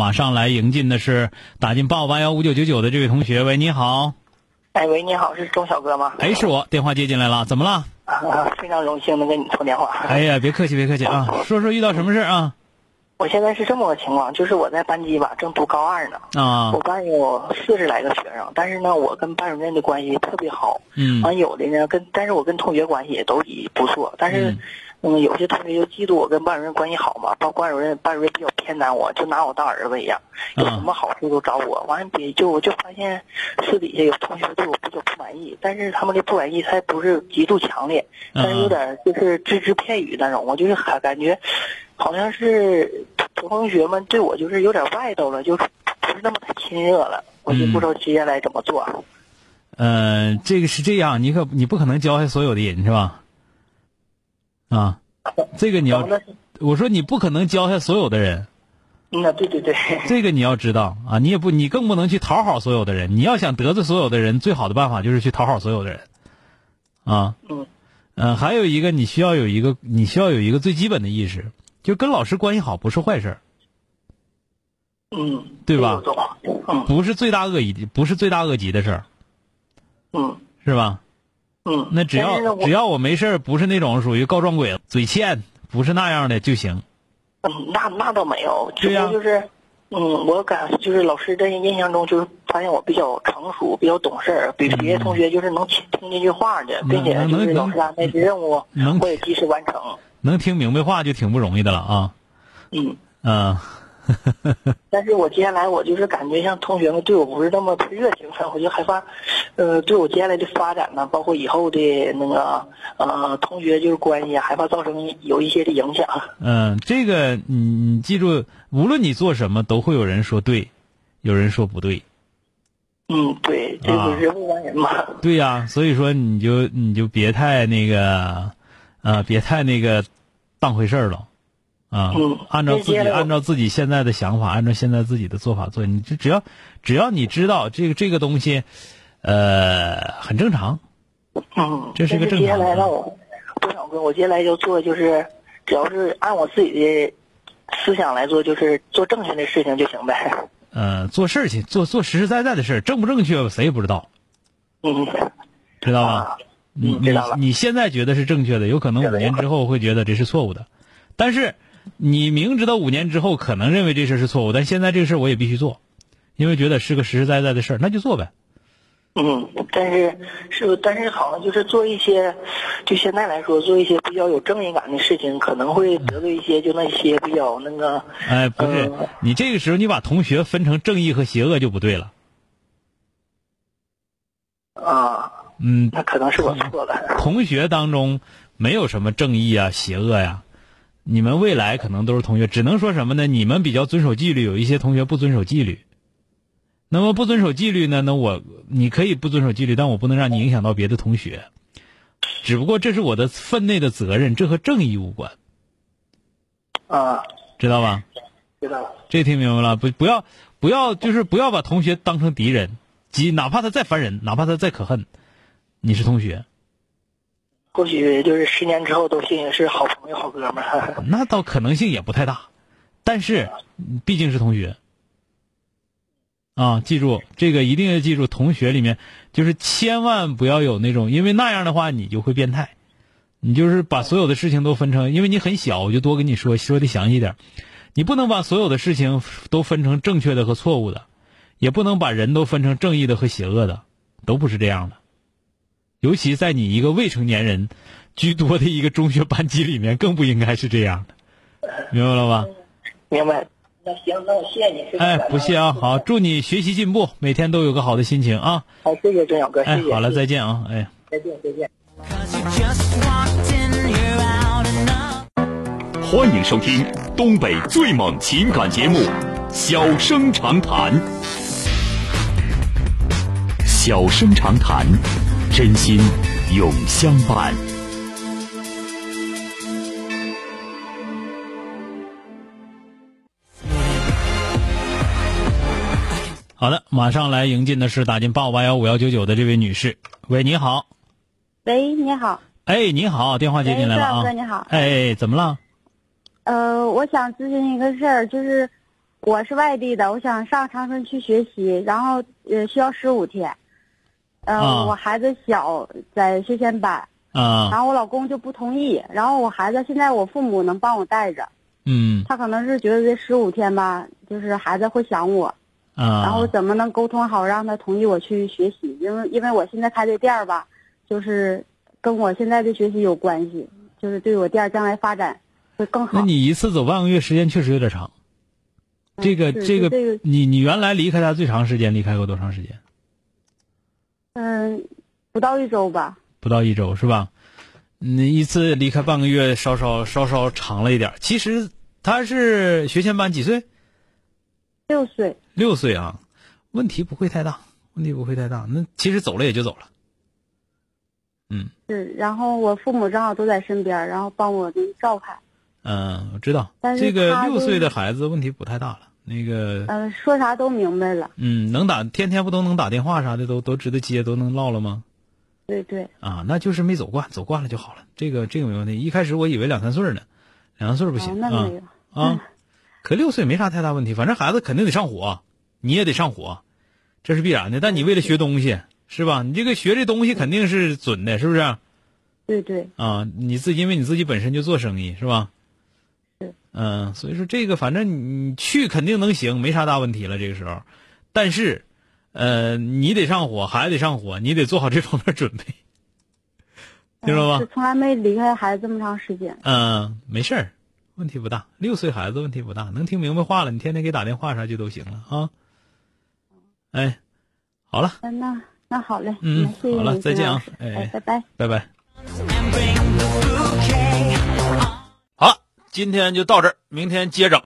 马上来迎进的是打进八五八幺五九九九的这位同学，喂，你好。哎，喂，你好，是钟小哥吗？哎，是我，电话接进来了，怎么了？啊，非常荣幸能跟你通电话。哎呀，别客气，别客气啊，说说遇到什么事啊？我现在是这么个情况，就是我在班级吧，正读高二呢。啊我班有四十来个学生，但是呢，我跟班主任的关系特别好。嗯完有的呢，跟但是我跟同学关系也都已不错，但是。嗯，有些同学就嫉妒我跟班主任关系好嘛，包括班主任，班主任比较偏袒我，就拿我当儿子一样，有什么好处都找我。完了，别就我就发现私底下有同学对我比较不满意，但是他们的不满意他不是极度强烈，但是有点就是只字片语那种，我就是还感觉好像是同学们对我就是有点外头了，就是不是那么太亲热了，我就不知道接下来怎么做。嗯、呃，这个是这样，你可你不可能教下所有的人是吧？啊，这个你要，我说你不可能教下所有的人。那，对对对。这个你要知道啊，你也不，你更不能去讨好所有的人。你要想得罪所有的人，最好的办法就是去讨好所有的人。啊。嗯。嗯，还有一个，你需要有一个，你需要有一个最基本的意识，就跟老师关系好不是坏事嗯。对吧？嗯。不是罪大恶极，不是罪大恶极的事儿。嗯。是吧？嗯，那只要只要我没事不是那种属于告状鬼、嘴欠，不是那样的就行。嗯，那那倒没有，只不过就是，嗯，我感就是老师在印象中就是发现我比较成熟，比较懂事儿，比别的同学就是能听听进去话的，并且就是老师安排的任务能我也及时完成。能听明白话就挺不容易的了啊。嗯。嗯。但是我接下来我就是感觉像同学们对我不是那么热情了，我就害怕，呃，对我接下来的发展呢，包括以后的那个呃同学就是关系啊，害怕造成有一些的影响。嗯，这个你你记住，无论你做什么，都会有人说对，有人说不对。嗯，对，这个人无完人嘛。啊、对呀、啊，所以说你就你就别太那个，呃，别太那个当回事儿了。啊，嗯，按照自己按照自己现在的想法，按照现在自己的做法做，你就只要只要你知道这个这个东西，呃，很正常。嗯，这是个正常。接下来让我，多少哥，我接下来就做就是，只要是按我自己的思想来做，就是做正确的事情就行呗。呃，做事情做做实实在在的事正不正确谁也不知道。嗯，知道吧？啊、你。你你现在觉得是正确的，有可能五年之后会觉得这是错误的，但是。你明知道五年之后可能认为这事是错误，但现在这个事我也必须做，因为觉得是个实实在在的事儿，那就做呗。嗯，但是是，但是好像就是做一些，就现在来说，做一些比较有正义感的事情，可能会得罪一些就那些比较那个。哎，不是，呃、你这个时候你把同学分成正义和邪恶就不对了。啊。嗯。那可能是我错了。同学当中没有什么正义啊、邪恶呀。你们未来可能都是同学，只能说什么呢？你们比较遵守纪律，有一些同学不遵守纪律。那么不遵守纪律呢？那我你可以不遵守纪律，但我不能让你影响到别的同学。只不过这是我的分内的责任，这和正义无关。啊，知道吧？知道了。这听明白了？不，不要，不要，就是不要把同学当成敌人，即哪怕他再烦人，哪怕他再可恨，你是同学。或许就是十年之后都信是好朋友、好哥们儿。那倒可能性也不太大，但是毕竟是同学啊，记住这个一定要记住，同学里面就是千万不要有那种，因为那样的话你就会变态。你就是把所有的事情都分成，因为你很小，我就多跟你说说的详细点。你不能把所有的事情都分成正确的和错误的，也不能把人都分成正义的和邪恶的，都不是这样的。尤其在你一个未成年人居多的一个中学班级里面，更不应该是这样的，明白了吧？明白。那行，那我谢谢你。哎，不谢啊，好，祝你学习进步，每天都有个好的心情啊。好，谢谢郑小哥，谢谢。哎，好了，再见啊，哎。再见，再见。欢迎收听东北最猛情感节目《小生长谈》，小生长谈，真心永相伴。好的，马上来迎进的是打进八五八幺五幺九九的这位女士。喂，你好。喂，你好。哎，你好，电话接进来了啊。哥，你好。哎，怎么了？呃，我想咨询一个事儿，就是我是外地的，我想上长春去学习，然后呃需要十五天。嗯，我孩子小，在学前班。啊。然后我老公就不同意，然后我孩子现在我父母能帮我带着。嗯。他可能是觉得这十五天吧，就是孩子会想我。啊，然后怎么能沟通好，让他同意我去学习？因为因为我现在开的店儿吧，就是跟我现在的学习有关系，就是对我店将来发展会更好。那你一次走半个月时间确实有点长，这个这个你你原来离开他最长时间离开过多长时间？嗯，不到一周吧。不到一周是吧？你一次离开半个月，稍稍稍稍长了一点。其实他是学前班，几岁？六岁，六岁啊，问题不会太大，问题不会太大。那其实走了也就走了，嗯。是，然后我父母正好都在身边，然后帮我照看。嗯，我知道。但是这个六岁的孩子问题不太大了，那个。嗯，说啥都明白了。嗯，能打，天天不都能打电话啥的，都都知道接，都能唠了吗？对对。啊，那就是没走惯，走惯了就好了。这个这个没问题。一开始我以为两三岁呢，两三岁不行啊啊。可六岁没啥太大问题，反正孩子肯定得上火，你也得上火，这是必然的。但你为了学东西，是吧？你这个学这东西肯定是准的，是不是？对对。啊，你自己因为你自己本身就做生意，是吧？是。嗯，所以说这个反正你去肯定能行，没啥大问题了。这个时候，但是，呃，你得上火，孩子得上火，你得做好这方面准备，听着吧？从来没离开孩子这么长时间。嗯，没事儿。问题不大，六岁孩子问题不大，能听明白话了，你天天给打电话啥就都行了啊。哎，好了，那那好嘞，嗯，好了，再见啊，哎，拜拜，拜拜。好了，今天就到这儿，明天接着。